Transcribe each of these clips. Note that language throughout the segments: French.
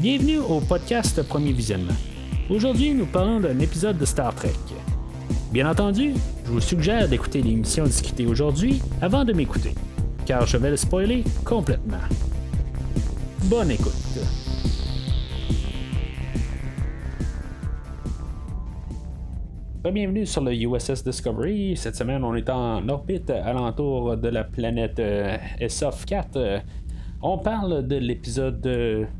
Bienvenue au podcast Premier Visionnement. Aujourd'hui, nous parlons d'un épisode de Star Trek. Bien entendu, je vous suggère d'écouter l'émission discutée aujourd'hui avant de m'écouter, car je vais le spoiler complètement. Bonne écoute. Bienvenue sur le USS Discovery. Cette semaine, on est en orbite alentour de la planète euh, SF 4. On parle de l'épisode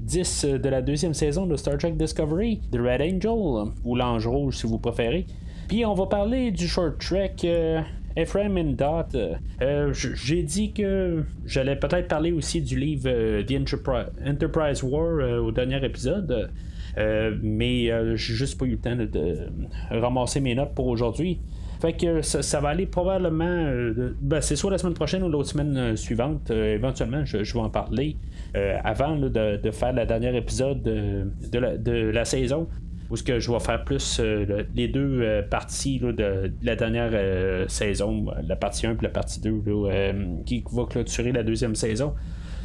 10 de la deuxième saison de Star Trek Discovery, The Red Angel, ou l'Ange Rouge si vous préférez. Puis on va parler du short trek euh, Ephraim and Dot. Euh, j'ai dit que j'allais peut-être parler aussi du livre euh, The Enterprise War au dernier épisode. mais j'ai juste pas eu le temps de, ramasser mes notes pour aujourd'hui. Fait que ça, va aller probablement. Ben, c'est soit la semaine prochaine ou l'autre semaine suivante. éventuellement, je, vais en parler avant de, faire le dernier épisode de la saison où ce que je vais faire plus euh, les deux euh, parties de, la dernière euh, saison, la partie 1 et la partie 2, qui va clôturer la deuxième saison.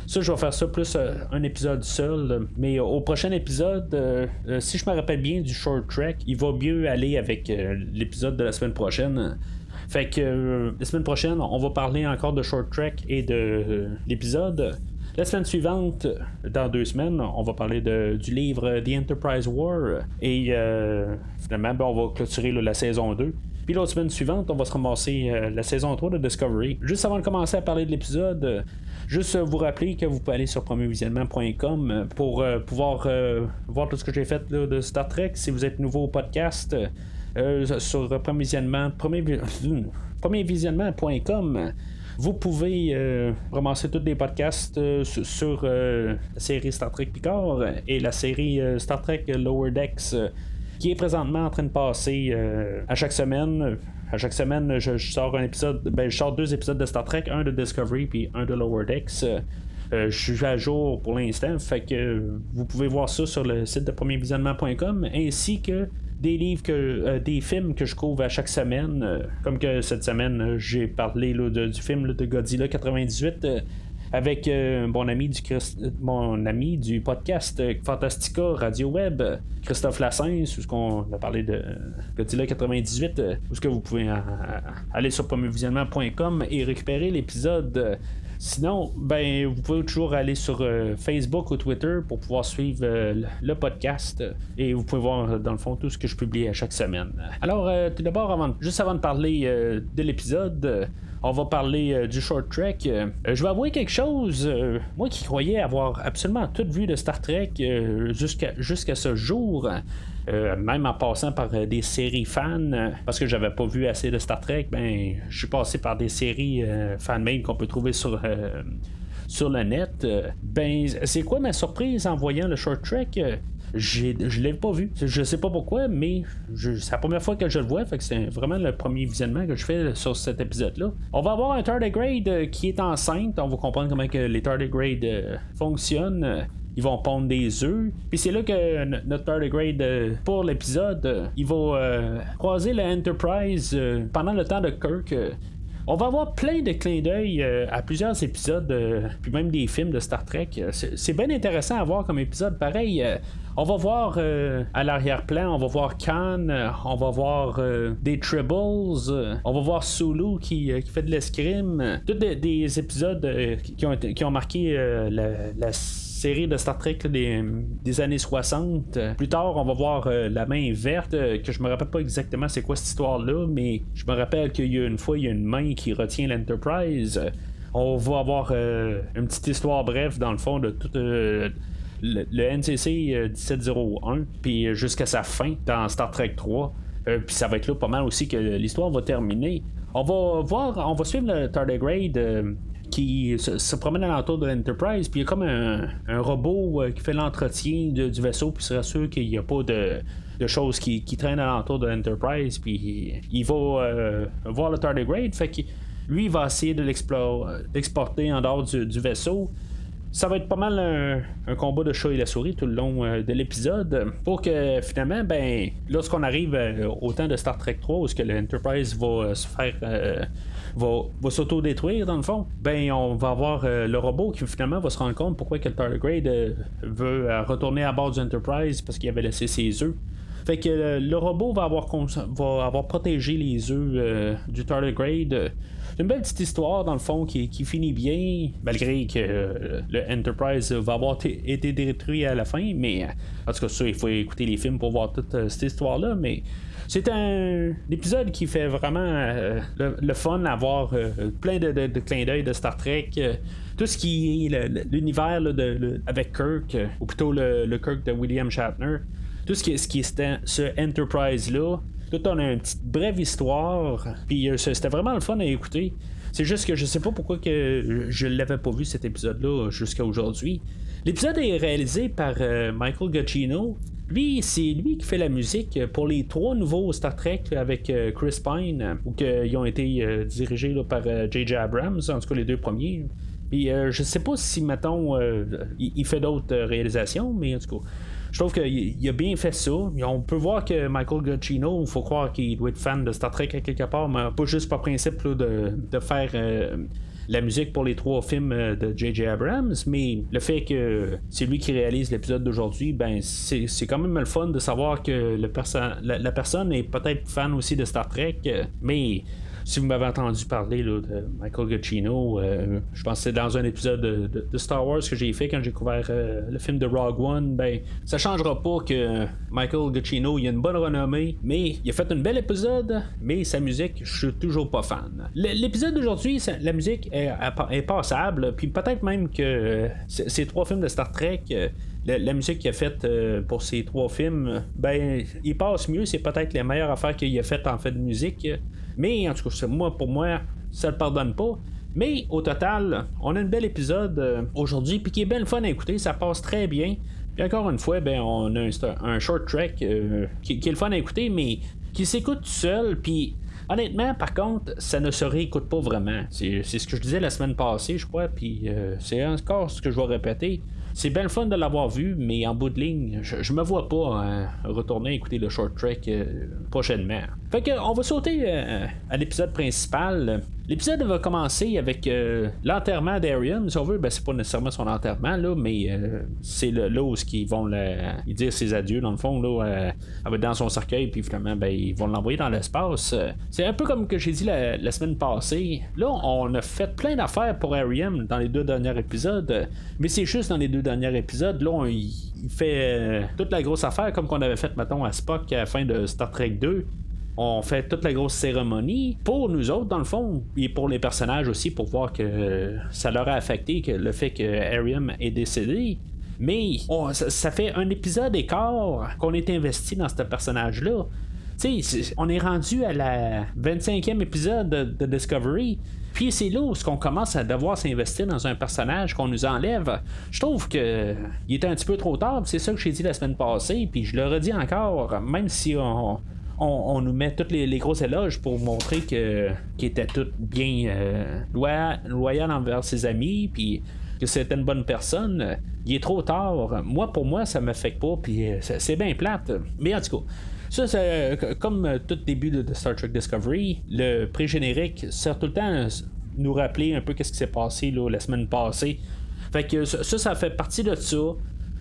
Ça, je vais faire ça plus un épisode seul. Mais au prochain épisode, si je me rappelle bien du short track, il va mieux aller avec l'épisode de la semaine prochaine. Fait que la semaine prochaine, on va parler encore de short track et de l'épisode. La semaine suivante, dans deux semaines, on va parler du livre The Enterprise War. Et euh, finalement, ben, on va clôturer la saison 2. Puis l'autre semaine suivante, on va se ramasser euh, la saison 3 de Discovery. Juste avant de commencer à parler de l'épisode, juste vous rappeler que vous pouvez aller sur premiervisionnement.com pour euh, pouvoir voir tout ce que j'ai fait de Star Trek. Si vous êtes nouveau au podcast, sur premiervisionnement, premiervisionnement.com. Vous pouvez euh, ramasser tous les podcasts euh, sur, euh, la série Star Trek Picard et la série Star Trek Lower Decks qui est présentement en train de passer à chaque semaine. À chaque semaine, je, sors un épisode, ben, je sors deux épisodes de Star Trek, un de Discovery puis un de Lower Decks. je suis à jour pour l'instant, fait que vous pouvez voir ça sur le site de premiervisionnement.com ainsi que des livres que euh, des films que je couvre à chaque semaine euh, comme que cette semaine euh, j'ai parlé du film de Godzilla 98 avec mon ami du mon ami du podcast Fantastica Radio Web Christophe Lassens où ce qu'on a parlé de Godzilla 98 où ce que vous pouvez aller sur premiervisionnement.com et récupérer l'épisode Sinon, ben, vous pouvez toujours aller sur euh, Facebook ou Twitter pour pouvoir suivre euh, le podcast et vous pouvez voir dans le fond tout ce que je publie à chaque semaine. Alors, euh, tout d'abord, juste avant de parler de l'épisode, on va parler du short trek. je vais avouer quelque chose. moi qui croyais avoir absolument tout vu de Star Trek jusqu'à jusqu'à ce jour. Euh, même en passant par euh, des séries fans, euh, parce que j'avais pas vu assez de Star Trek, ben je suis passé par des séries fan-made qu'on peut trouver sur sur le net. ben, c'est quoi ma surprise en voyant le short trek? je l'ai pas vu. Je sais pas pourquoi, mais c'est la première fois que je le vois. Fait c'est vraiment le premier visionnement que je fais sur cet épisode-là. On va avoir un tardigrade qui est enceinte. On va comprendre comment que les tardigrades fonctionnent ils vont pondre des œufs. Puis c'est là que notre tardigrade euh, pour l'épisode, euh, il va euh, croiser la Enterprise pendant le temps de Kirk. On va avoir plein de clins d'œil à plusieurs épisodes, puis même des films de Star Trek. C'est bien intéressant à voir comme épisode. Pareil, on va voir à l'arrière-plan, on va voir Khan, on va voir des Tribbles, on va voir Sulu qui, fait de l'escrime. Tous des, épisodes qui, ont, qui ont marqué la, la série de Star Trek des, années 60. Plus tard, on va voir euh, la main verte, euh, que je me rappelle pas exactement c'est quoi cette histoire-là, mais je me rappelle qu'il y a une fois, il y a une main qui retient l'Enterprise. On va avoir euh, une petite histoire brève, dans le fond, de tout le, NCC 1701, puis jusqu'à sa fin dans Star Trek 3. puis ça va être là pas mal aussi que l'histoire va terminer. On va voir, on va suivre le tardigrade qui se, promène à l'entour de l'Enterprise, puis il y a comme un, robot euh, qui fait l'entretien du vaisseau, puis se rassure qu'il n'y a pas de, choses qui, traînent à l'entour de l'Enterprise, puis il, va euh, voir le tardigrade, fait que lui, il va essayer de l'exporter en dehors du, vaisseau. Ça va être pas mal un, combat de chat et la souris tout le long de l'épisode. Pour que finalement, ben, lorsqu'on arrive au temps de Star Trek 3, où l'Enterprise va se faire va, va s'auto-détruire dans le fond, ben on va avoir euh, le robot qui finalement va se rendre compte pourquoi que le tardigrade euh, veut euh, retourner à bord du Enterprise parce qu'il avait laissé ses œufs. Fait que le robot va avoir, va avoir protégé les œufs du tardigrade. C'est une belle petite histoire dans le fond qui, finit bien, malgré que le Enterprise va avoir été détruit à la fin. Mais en tout cas, ça, il faut écouter les films pour voir toute cette histoire-là. Mais c'est un, épisode qui fait vraiment euh, le, fun à voir euh, plein de, clins d'œil de Star Trek. Euh, tout ce qui est l'univers avec Kirk, ou plutôt le, Kirk de William Shatner. Tout ce qui ce, qui est ce Enterprise-là. Tout on a une petite brève histoire. Puis c'était vraiment le fun à écouter. C'est juste que je sais pas pourquoi que je l'avais pas vu cet épisode-là jusqu'à aujourd'hui. L'épisode est réalisé par Michael Giacchino, lui, c'est lui qui fait la musique pour les trois nouveaux Star Trek avec euh, Chris Pine, ou qu'ils ont été euh, dirigés par J.J. Euh, Abrams, en tout cas les deux premiers. Puis je sais pas si, mettons, il, fait d'autres réalisations, mais en tout cas, je trouve qu'il a bien fait ça. On peut voir que Michael Giacchino, il faut croire qu'il doit être fan de Star Trek à quelque part, mais pas juste par principe de, faire la musique pour les trois films euh, de J.J. Abrams, mais le fait que c'est lui qui réalise l'épisode d'aujourd'hui, ben c'est quand même le fun de savoir que la, personne est peut-être fan aussi de Star Trek, euh, mais si vous m'avez entendu parler de Michael Giacchino, euh, je pense que c'est dans un épisode de, Star Wars que j'ai fait quand j'ai couvert euh, le film de Rogue One, ben ça changera pas que Michael Giacchino il a une bonne renommée, mais il a fait un bel épisode, mais sa musique, je suis toujours pas fan. L'épisode d'aujourd'hui, la musique est, passable, puis peut-être même que euh, ces trois films de Star Trek la, musique qu'il a faite pour ces trois films, ben, il passe mieux. C'est peut-être les meilleures affaires qu'il a faites en fait de musique. Mais en tout cas, moi, pour moi, ça le pardonne pas. Mais au total, on a un bel épisode euh, aujourd'hui, puis qui est bien fun à écouter, ça passe très bien. Puis encore une fois, ben, on a un, short track euh, qui, est le fun à écouter, mais qui s'écoute tout seul, puis honnêtement, par contre, ça ne se réécoute pas vraiment. C'est ce que je disais la semaine passée, je crois, puis euh, c'est encore ce que je vais répéter. C'est bien le fun de l'avoir vu, mais en bout de ligne, je, me vois pas hein, retourner écouter le short track euh, prochainement. Fait que on va sauter euh, à l'épisode principal. L'épisode va commencer avec euh, l'enterrement d'Arian. Si on veut, ben, c'est pas nécessairement son enterrement, là, mais c'est là où ils vont dire ses adieux, dans le fond, là, avec dans son cercueil, puis finalement, ben, ils vont l'envoyer dans l'espace. C'est un peu comme que j'ai dit la, semaine passée. Là, on a fait plein d'affaires pour Ariam dans les deux derniers épisodes, mais c'est juste dans les deux dernier épisode, là, il, fait euh, toute la grosse affaire comme qu'on avait fait, mettons, à Spock à la fin de Star Trek 2 on fait toute la grosse cérémonie pour nous autres dans le fond et pour les personnages aussi pour voir que ça leur a affecté que le fait que Ariam est décédé mais ça, fait un épisode et quart qu'on est investi dans ce personnage là on est rendu à la 25e épisode de Discovery puis c'est là où on commence à devoir s'investir dans un personnage qu'on nous enlève. Je trouve que il était un petit peu trop tard. C'est ça que j'ai dit la semaine passée. Puis je le redis encore, même si on, nous met toutes les, grosses éloges pour montrer que qu'il était tout bien euh, loyal, envers ses amis, puis que c'était une bonne personne. Il est trop tard. Moi, pour moi, ça me fait pas, puis euh, c'est bien plate. Mais en tout cas. Ça, c'est comme tout début de Star Trek Discovery, le pré-générique sert tout le temps à nous rappeler un peu qu'est-ce qui s'est passé la semaine passée. Fait que ça, ça fait partie de ça.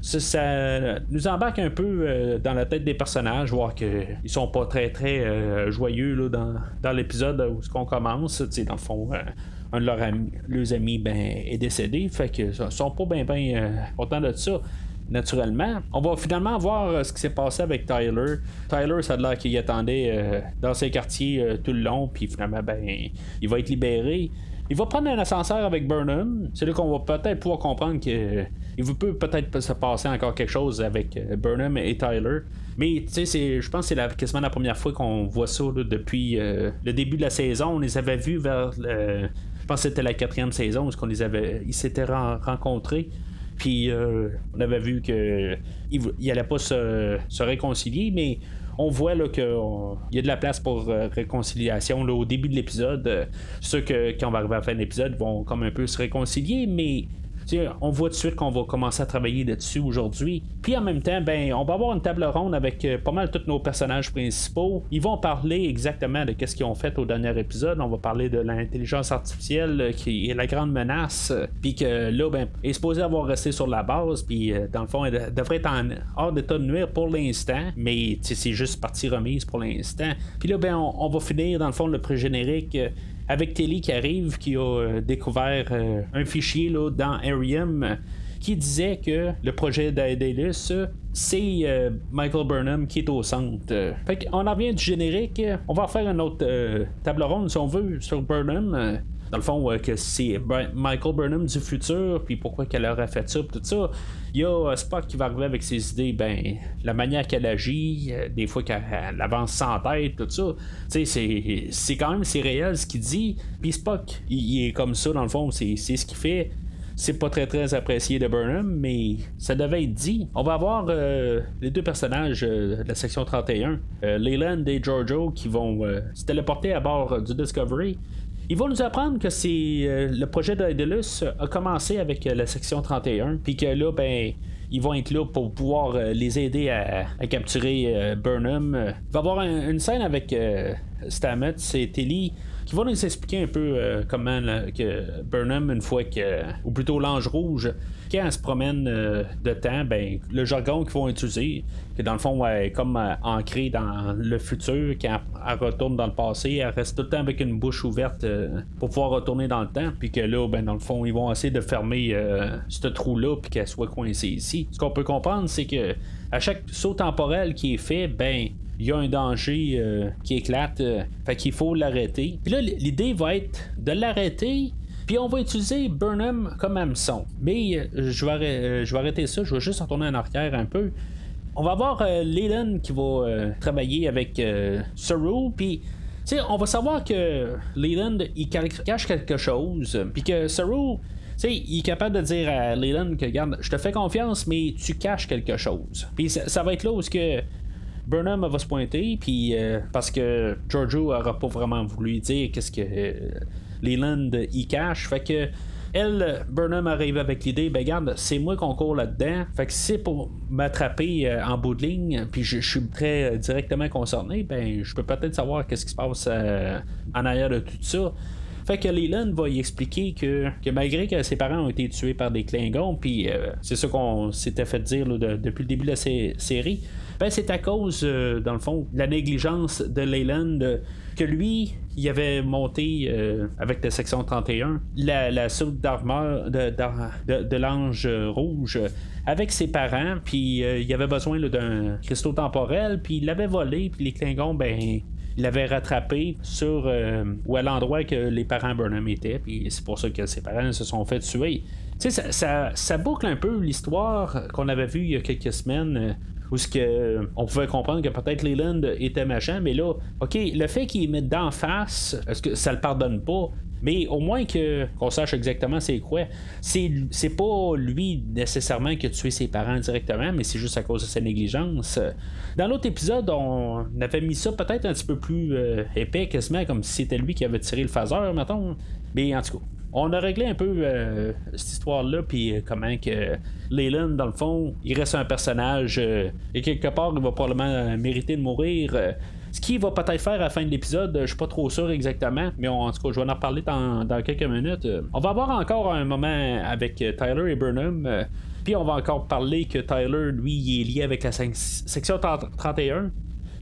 Ça, nous embarque un peu euh, dans la tête des personnages, voir qu'ils sont pas très très euh, joyeux dans, l'épisode où on commence. Dans le fond, euh, un de leurs amis, leurs amis ben, est décédé, fait que sont pas bien ben, contents de ça naturellement. On va finalement voir ce qui s'est passé avec Tyler. Tyler, ça a l'air qu'il attendait dans ses quartiers tout le long, puis finalement, ben, il va être libéré. Il va prendre un ascenseur avec Burnham. C'est là qu'on va peut-être pouvoir comprendre que il peut peut-être se passer encore quelque chose avec Burnham et Tyler. Mais tu sais, je pense que c'est quasiment la première fois qu'on voit ça depuis le début de la saison. On les avait vus vers je pense que c'était la quatrième saison où qu'on les avait, ils s'étaient rencontrés. Puis euh, on avait vu qu'il n'allait pas se, réconcilier, mais on voit qu'il y a de la place pour euh, réconciliation là, au début de l'épisode. ceux que quand on arriver à la fin de l'épisode vont comme un peu se réconcilier, mais on voit tout de suite qu'on va commencer à travailler là-dessus aujourd'hui. Puis en même temps, ben, on va avoir une table ronde avec euh, pas mal tous nos personnages principaux. Ils vont parler exactement de ce qu'ils ont fait au dernier épisode. On va parler de l'intelligence artificielle euh, qui est la grande menace. Euh, puis que là, ben, est supposé avoir resté sur la base. Puis dans le fond, elle devrait être en hors d'état de nuire pour l'instant. Mais c'est juste partie remise pour l'instant. Puis là, ben, on, va finir dans le fond le pré-générique avec Telly qui arrive, qui a euh, découvert euh, un fichier là, dans Arium qui disait que le projet d'Aedalus, c'est euh, Michael Burnham qui est au centre. Fait on en revient du générique. On va faire une autre table ronde, si on veut, sur Burnham dans le fond, que c'est Michael Burnham du futur, puis pourquoi qu'elle aurait fait ça, tout ça. Il y a Spock qui va arriver avec ses idées, ben, la manière qu'elle agit, euh, des fois qu'elle avance sans tête, tout ça. C'est quand même c'est réel ce qu'il dit. Puis Spock, il, est comme ça, dans le fond, c'est ce qu'il fait c'est pas très très apprécié de Burnham, mais ça devait être dit. On va avoir euh, les deux personnages euh, de la section 31, Leyland et Giorgio, qui vont se téléporter à bord du Discovery. Ils vont nous apprendre que c'est euh, le projet d'Aedalus a commencé avec euh, la section 31, puis que là, ben, ils vont être là pour pouvoir euh, les aider à, capturer Burnham. Il va y avoir une scène avec Stamets et Tilly qui va nous expliquer un peu comment que Burnham, une fois que, ou plutôt l'ange rouge, quand elle se promène euh, de temps, ben, le jargon qu'ils vont utiliser, que dans le fond, est comme euh, ancré dans le futur, quand elle retourne dans le passé, elle reste tout le temps avec une bouche ouverte euh, pour pouvoir retourner dans le temps, puis que là, ben, dans le fond, ils vont essayer de fermer ce trou-là, puis qu'elle soit coincée ici. Ce qu'on peut comprendre, c'est que à chaque saut temporel qui est fait, ben, il y a un danger qui éclate, fait qu'il faut l'arrêter. Puis là, l'idée va être de l'arrêter puis on va utiliser Burnham comme hameçon. Mais euh, je, vais euh, arrêter ça, je vais juste retourner en arrière un peu. On va avoir euh, Leland qui va travailler avec Saru, puis on va savoir que Leland il cache quelque chose, puis que Saru il est capable de dire à Leland que, regarde, je te fais confiance, mais tu caches quelque chose. Puis ça, va être là où que Burnham va se pointer, puis parce que Giorgio aura pas vraiment voulu dire qu'est-ce que Leland y cache. Fait que elle, Burnham arrive avec l'idée, ben regarde, c'est moi qu'on court là-dedans. Fait que si c'est pour m'attraper euh, en bout de ligne, puis je, suis très euh, directement concerné, ben je peux peut-être savoir qu'est-ce qui se passe euh, en arrière de tout ça. Fait que Leland va y expliquer que, malgré que ses parents ont été tués par des Klingons, puis c'est ça qu'on s'était fait dire depuis le début de la série, ben c'est à cause, dans le fond, de la négligence de Leland que lui, il avait monté euh, avec la section 31 la, la soupe d'armure de, de, l'ange rouge avec ses parents, puis euh, il avait besoin d'un cristaux temporel, puis il l'avait volé, puis les Klingons, ben, il l'avait rattrapé sur euh, ou à l'endroit que les parents Burnham étaient, puis c'est pour ça que ses parents se sont fait tuer. Tu sais, ça, ça, boucle un peu l'histoire qu'on avait vue il y a quelques semaines où ce que on pouvait comprendre que peut-être Leland était machin, mais là, ok, le fait qu'il mette d'en face, est-ce que ça le pardonne pas? Mais au moins que qu'on sache exactement c'est quoi. C'est, c'est pas lui nécessairement qui a tué ses parents directement, mais c'est juste à cause de sa négligence. Dans l'autre épisode, on avait mis ça peut-être un petit peu plus euh, épais, quasiment comme si c'était lui qui avait tiré le phaseur, mettons. Mais en tout cas, on a réglé un peu euh, cette histoire-là, puis euh, comment que Leyland, dans le fond, il reste un personnage euh, et quelque part, il va probablement mériter de mourir. ce qu'il va peut-être faire à la fin de l'épisode, je suis pas trop sûr exactement, mais en tout cas, je vais en reparler dans, quelques minutes. On va avoir encore un moment avec Tyler et Burnham. Puis on va encore parler que Tyler, lui, il est lié avec la section 31.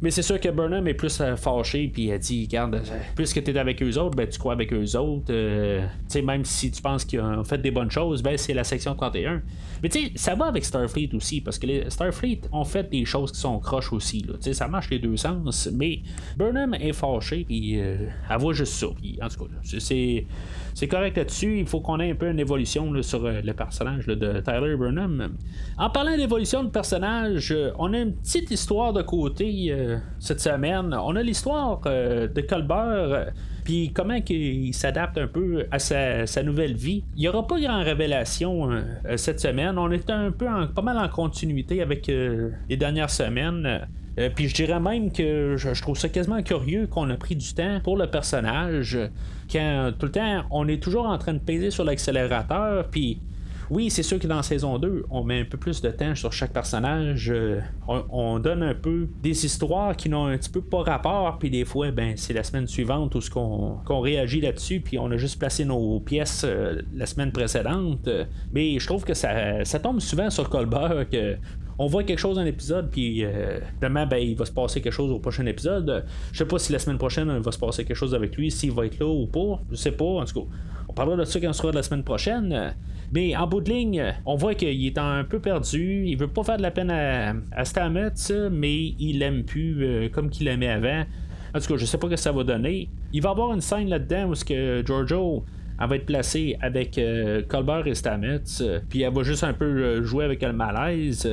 Mais c'est sûr que Burnham est plus euh, fâché, puis elle dit Regarde, euh, puisque tu es avec eux autres, ben tu crois avec eux autres. Euh, tu sais, même si tu penses qu'ils ont fait des bonnes choses, ben c'est la section 31. Mais tu sais, ça va avec Starfleet aussi, parce que les Starfleet ont fait des choses qui sont croches aussi. Tu sais, ça marche les deux sens. Mais Burnham est fâché, puis elle voit juste ça. En tout cas, c'est c'est correct là-dessus. Il faut qu'on ait un peu une évolution sur euh, le personnage de Tyler Burnham. En parlant d'évolution de personnage, euh, on a une petite histoire de côté euh, cette semaine. On a l'histoire de Colbert. Puis comment il s'adapte un peu à sa, nouvelle vie. Il n'y aura pas grand révélation cette semaine. On est un peu pas mal en continuité avec les dernières semaines. Euh, puis je dirais même que je, trouve ça quasiment curieux qu'on a pris du temps pour le personnage, quand tout le temps on est toujours en train de peser sur l'accélérateur, puis oui, c'est sûr que dans saison 2, on met un peu plus de temps sur chaque personnage. Euh, on, donne un peu des histoires qui n'ont un petit peu pas rapport, puis des fois, ben, c'est la semaine suivante où ce qu'on, réagit là-dessus, puis on a juste placé nos pièces euh, la semaine précédente. Mais je trouve que ça, tombe souvent sur Colbert que on voit quelque chose dans l'épisode, puis euh, demain, ben, il va se passer quelque chose au prochain épisode. Je sais pas si la semaine prochaine, il va se passer quelque chose avec lui, s'il va être là ou pas. Je sais pas. En tout cas, on parlera de ça quand on sera la semaine prochaine. Mais en bout de ligne, on voit qu'il est un peu perdu. Il veut pas faire de la peine à, à Stamets, mais il l'aime plus euh, comme qu'il l'aimait avant. En tout cas, je sais pas ce que ça va donner. Il va y avoir une scène là-dedans où que Giorgio va être placée avec euh, Colbert et Stamets, puis elle va juste un peu jouer avec le malaise.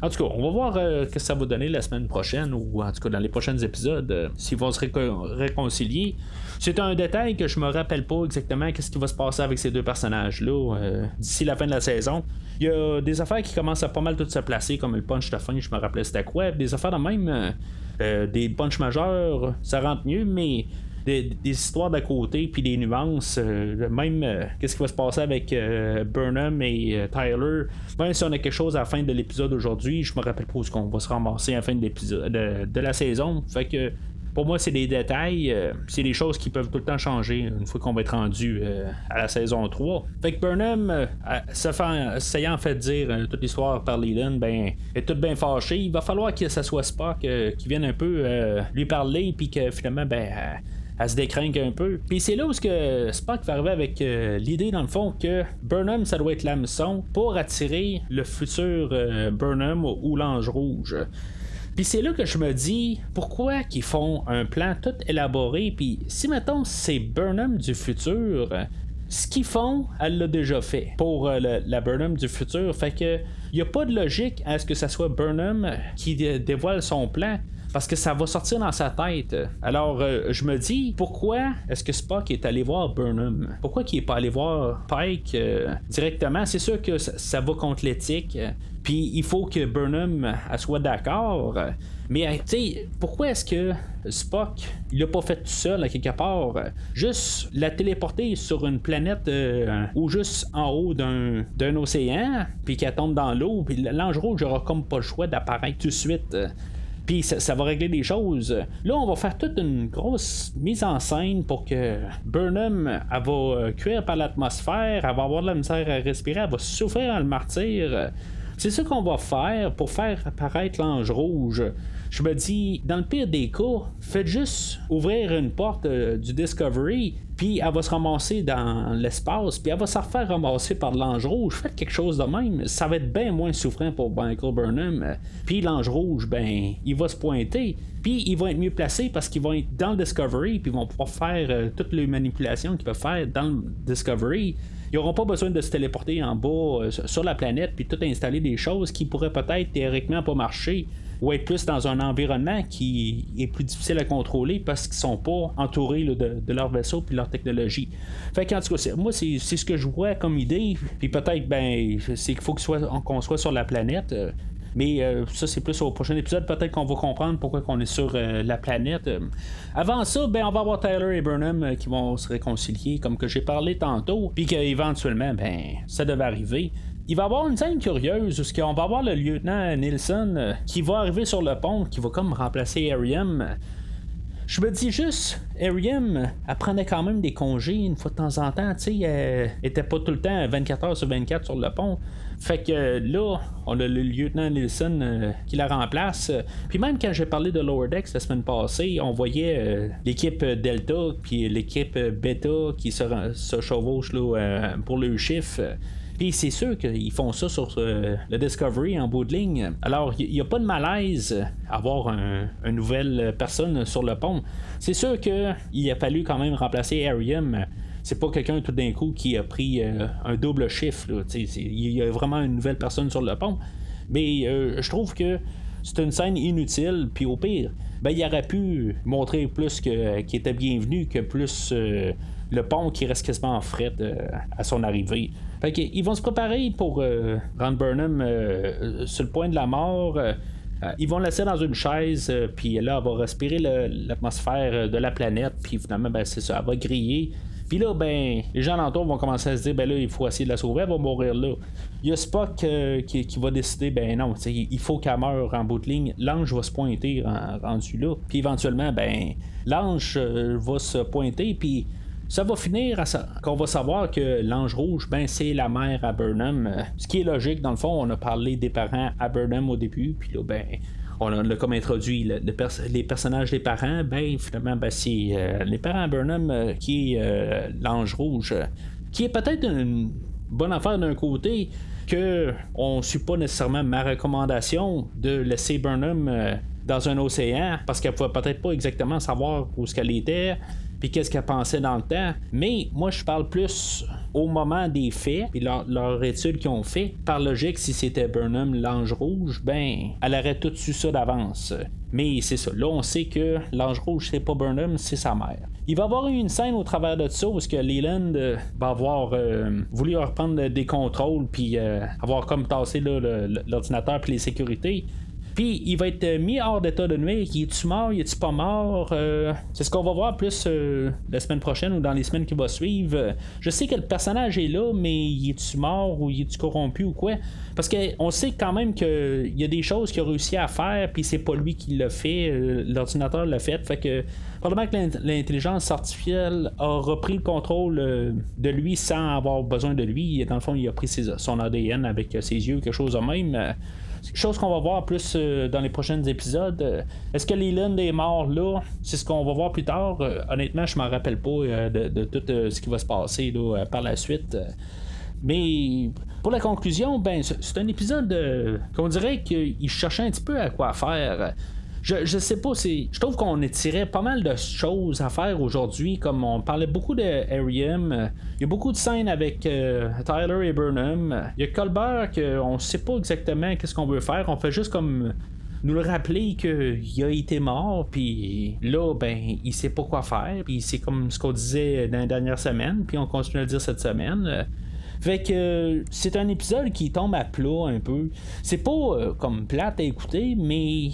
En tout cas, on va voir euh, ce que ça va donner la semaine prochaine, ou en tout cas dans les prochains épisodes, euh, s'ils vont se réconcilier. C'est un détail que je me rappelle pas exactement qu'est-ce qui va se passer avec ces deux personnages-là euh, d'ici la fin de la saison. Il y a des affaires qui commencent à pas mal toutes se placer, comme le punch de fin, je me rappelais c'était quoi. Des affaires de même, des punchs majeurs, ça rentre mieux, mais des, histoires d'à côté, puis des nuances. Euh, même euh, qu'est-ce qui va se passer avec euh, Burnham et Tyler. Même si on a quelque chose à la fin de l'épisode aujourd'hui, je me rappelle pas où qu'on va se ramasser à la fin de l'épisode de, la saison. Fait que pour moi, c'est des détails, c'est des choses qui peuvent tout le temps changer une fois qu'on va être rendu à la saison 3. Fait que Burnham, essayant en fait de dire toute l'histoire par Leland, ben, est tout bien fâché. Il va falloir que ça soit Spock qui vienne un peu lui parler, puis que finalement, ben, elle se décrinque un peu. Puis c'est là où Spock va arriver avec euh, l'idée, dans le fond, que Burnham, ça doit être l'hameçon pour attirer le futur euh, Burnham ou, l'ange rouge. Puis c'est là que je me dis, pourquoi qu'ils font un plan tout élaboré, puis si mettons c'est Burnham du futur, ce qu'ils font, elle l'a déjà fait pour euh, la Burnham du futur. Fait que il a pas de logique à ce que ça soit Burnham qui dévoile son plan parce que ça va sortir dans sa tête. Alors, euh, je me dis, pourquoi est-ce que Spock est allé voir Burnham? Pourquoi qu'il n'est pas allé voir Pike euh, directement? C'est sûr que ça, va contre l'éthique. Puis il faut que Burnham soit d'accord. Mais euh, tu sais, pourquoi est-ce que Spock, il l'a pas fait tout seul à quelque part? Juste la téléporter sur une planète ou juste en haut d'un, océan, puis qu'elle tombe dans l'eau, puis l'ange rouge n'aura comme pas le choix d'apparaître tout de suite puis ça, va régler des choses. Là, on va faire toute une grosse mise en scène pour que Burnham, elle va euh, cuire par l'atmosphère, elle va avoir de la misère à respirer, elle va souffrir dans le martyr. C'est ce qu'on va faire pour faire apparaître l'ange rouge. Je me dis, dans le pire des cas, faites juste ouvrir une porte euh, du Discovery, puis elle va se ramasser dans l'espace, puis elle va se refaire ramasser par l'ange rouge. Faites quelque chose de même. Ça va être bien moins souffrant pour Michael Burnham. Puis l'ange rouge, ben, il va se pointer. Puis il va être mieux placé parce qu'ils vont être dans le Discovery, puis ils vont pouvoir faire euh, toutes les manipulations qu'ils peuvent faire dans le Discovery ils n'auront pas besoin de se téléporter en bas euh, sur la planète puis tout installer des choses qui pourraient peut-être théoriquement pas marcher ou être plus dans un environnement qui est plus difficile à contrôler parce qu'ils sont pas entourés de, leur vaisseau puis leur technologie. Fait qu'en tout cas, moi, c'est ce que je vois comme idée. Puis peut-être, ben, c'est qu'il faut qu'on soit, soit sur la planète. Euh, mais euh, ça, c'est plus au prochain épisode. Peut-être qu'on va comprendre pourquoi on est sur euh, la planète. Avant ça, ben, on va avoir Tyler et Burnham qui vont se réconcilier, comme que j'ai parlé tantôt. Puis qu'éventuellement, ben, ça devait arriver il va y avoir une scène curieuse où on va avoir le lieutenant Nielsen euh, qui va arriver sur le pont, qui va comme remplacer Ariam. Je me dis juste, Ariam, elle prenait quand même des congés une fois de temps en temps, tu sais, elle était pas tout le temps 24 heures sur 24 sur le pont. Fait que là, on a le lieutenant Nielsen euh, qui la remplace. Puis même quand j'ai parlé de Lower Decks la semaine passée, on voyait euh, l'équipe Delta puis l'équipe Beta qui se, se chevauchent pour le chiffre. Puis c'est sûr qu'ils font ça sur euh, le Discovery en bout de ligne. Alors, il n'y a pas de malaise à avoir une nouvelle personne sur le pont. C'est sûr qu'il a fallu quand même remplacer Ariam. C'est pas quelqu'un tout d'un coup qui a pris euh, un double chiffre. Il y a vraiment une nouvelle personne sur le pont. Mais euh, je trouve que c'est une scène inutile, puis au pire, ben, il aurait pu montrer plus qu'il était bienvenu que plus le pont qui reste quasiment en fret à son arrivée. Fait ils vont se préparer pour euh, rendre Burnham euh, sur le point de la mort. Euh, ils vont la laisser dans une chaise, puis là, elle va respirer l'atmosphère de la planète, puis finalement, ben, c'est ça, elle va griller. Puis là, ben, les gens alentours vont commencer à se dire, ben là, il faut essayer de la sauver, elle va mourir là. Il y a Spock euh, qui, va décider, ben non, il faut qu'elle meure en bout de ligne. L'ange va se pointer rendu là. Puis éventuellement, ben, l'ange euh, va se pointer, puis ça va finir à qu'on va savoir que l'ange rouge, ben c'est la mère à Burnham. Euh, ce qui est logique, dans le fond, on a parlé des parents à Burnham au début, puis là, ben, on a, comme introduit les personnages des parents, ben finalement, ben, c'est euh, les parents Burnham euh, qui est l'ange rouge, qui est peut-être une bonne affaire d'un côté, que on suit pas nécessairement ma recommandation de laisser Burnham dans un océan parce qu'elle pouvait peut-être pas exactement savoir où ce qu'elle était puis qu'est-ce qu'elle pensait dans le temps. Mais moi, je parle plus au moment des faits, puis leur, leur étude qu'ils ont fait. Par logique, si c'était Burnham, l'ange rouge, ben, elle aurait tout su ça d'avance. Mais c'est ça. Là, on sait que l'ange rouge, c'est pas Burnham, c'est sa mère. Il va y avoir une scène au travers de ça où que Leland euh, va avoir euh, voulu reprendre des contrôles puis euh, avoir comme tassé l'ordinateur puis les sécurités. Puis il va être euh, mis hors d'état de nuire. Il est-tu mort, il est-tu pas mort? Euh, C'est ce qu'on va voir plus euh, la semaine prochaine ou dans les semaines qui vont suivre. Je sais que le personnage est là, mais il est-tu mort ou il est-tu corrompu ou quoi? Parce qu'on sait quand même qu'il y a des choses qu'il a réussi à faire, puis c'est pas lui qui l'a fait, l'ordinateur l'a fait. Fait que probablement que l'intelligence artificielle a repris le contrôle de lui sans avoir besoin de lui. Dans le fond, il a pris son ADN avec ses yeux, quelque chose de même. Chose qu'on va voir plus euh, dans les prochains épisodes. Euh, est-ce que Leland est mort là? C'est ce qu'on va voir plus tard. Euh, honnêtement, je m'en rappelle pas de, tout ce qui va se passer par la suite. Mais pour la conclusion, ben c'est un épisode qu'on dirait qu'il cherchait un petit peu à quoi faire. Je, sais pas, c'est. Je trouve qu'on étirait pas mal de choses à faire aujourd'hui, comme on parlait beaucoup de Arium. Il y a beaucoup de scènes avec euh, Tyler et Burnham. Il y a Colbert qu'on sait pas exactement qu'est-ce qu'on veut faire. On fait juste comme nous le rappeler qu'il a été mort, puis là, ben, il sait pas quoi faire, puis c'est comme ce qu'on disait dans la dernière semaine, puis on continue à le dire cette semaine. Fait que c'est un épisode qui tombe à plat un peu. C'est pas euh, comme plate à écouter, mais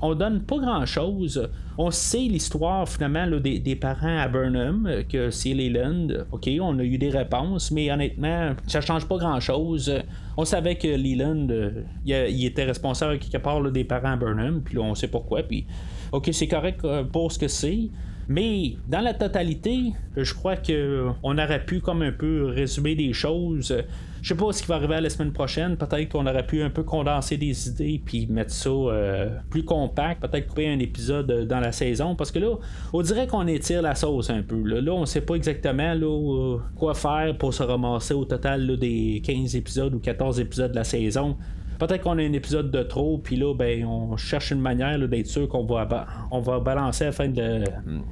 on donne pas grand chose. On sait l'histoire finalement des, parents à Burnham, euh, que c'est Leland. Ok, on a eu des réponses, mais honnêtement, ça change pas grand chose. On savait que Leland, euh, il, était responsable quelque part des parents à Burnham, puis on sait pourquoi. Puis, ok, c'est correct euh, pour ce que c'est. Mais dans la totalité, je crois que on aurait pu comme un peu résumer des choses. Je sais pas ce qui va arriver la semaine prochaine. Peut-être qu'on aurait pu un peu condenser des idées puis mettre ça euh, plus compact. Peut-être couper un épisode euh, dans la saison. Parce que là, on dirait qu'on étire la sauce un peu. Là, on sait pas exactement là, euh, quoi faire pour se ramasser au total des 15 épisodes ou 14 épisodes de la saison. Peut-être qu'on a un épisode de trop, puis là, ben, on cherche une manière d'être sûr qu'on va, on va balancer à la fin de,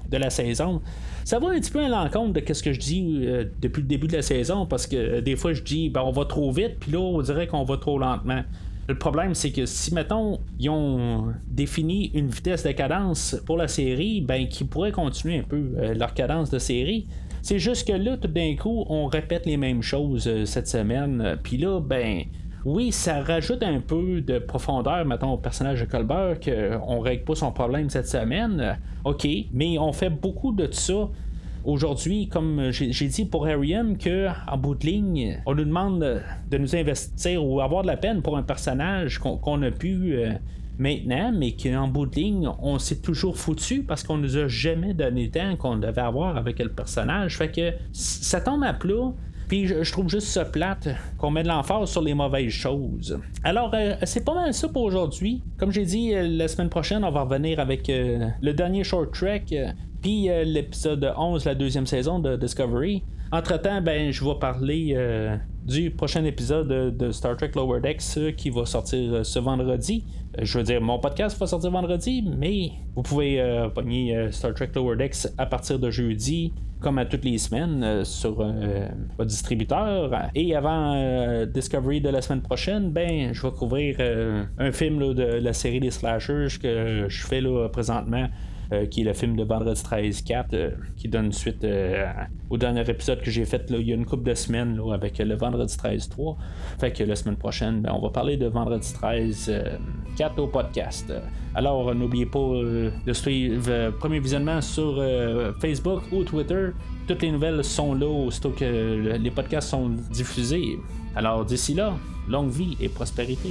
de la saison ça va un petit peu à l'encontre de ce que je dis euh, depuis le début de la saison, parce que euh, des fois je dis ben, on va trop vite, puis là on dirait qu'on va trop lentement. Le problème, c'est que si, mettons, ils ont défini une vitesse de cadence pour la série, ben, qui pourrait continuer un peu euh, leur cadence de série. C'est juste que là, tout d'un coup, on répète les mêmes choses cette semaine. Puis là, ben, oui, ça rajoute un peu de profondeur, mettons, au personnage de Colbert, qu'on règle pas son problème cette semaine. OK, mais on fait beaucoup de ça aujourd'hui, comme j'ai dit pour Ariam, que en bout de ligne, on nous demande de nous investir ou avoir de la peine pour un personnage qu'on a pu euh, maintenant, mais qu'en bout de ligne, on s'est toujours foutu parce qu'on nous a jamais donné le temps qu'on devait avoir avec le personnage. Fait que ça tombe à plat. Puis je, trouve juste ça plate qu'on met de l'emphase sur les mauvaises choses. Alors, euh, c'est pas mal ça pour aujourd'hui. Comme j'ai dit, euh, la semaine prochaine, on va revenir avec euh, le dernier short track, puis l'épisode 11, la deuxième saison de Discovery. Entre-temps, ben, je vais parler du prochain épisode de Star Trek Lower Decks qui va sortir ce vendredi. Je veux dire, mon podcast va sortir vendredi, mais vous pouvez pogner Star Trek Lower Decks à partir de jeudi comme à toutes les semaines euh, sur euh, votre distributeur. Et avant euh, Discovery de la semaine prochaine, ben je vais couvrir un film de la série des slashers que je fais là, présentement. Qui est le film de Vendredi 13 4, qui donne suite au dernier épisode que j'ai fait il y a une couple de semaines avec le Vendredi 13 3. Fait que la semaine prochaine, ben, on va parler de Vendredi 13 4 au podcast. Alors, n'oubliez pas de suivre Premier Visionnement sur Facebook ou Twitter. Toutes les nouvelles sont là aussitôt que les podcasts sont diffusés. Alors, d'ici là, longue vie et prospérité.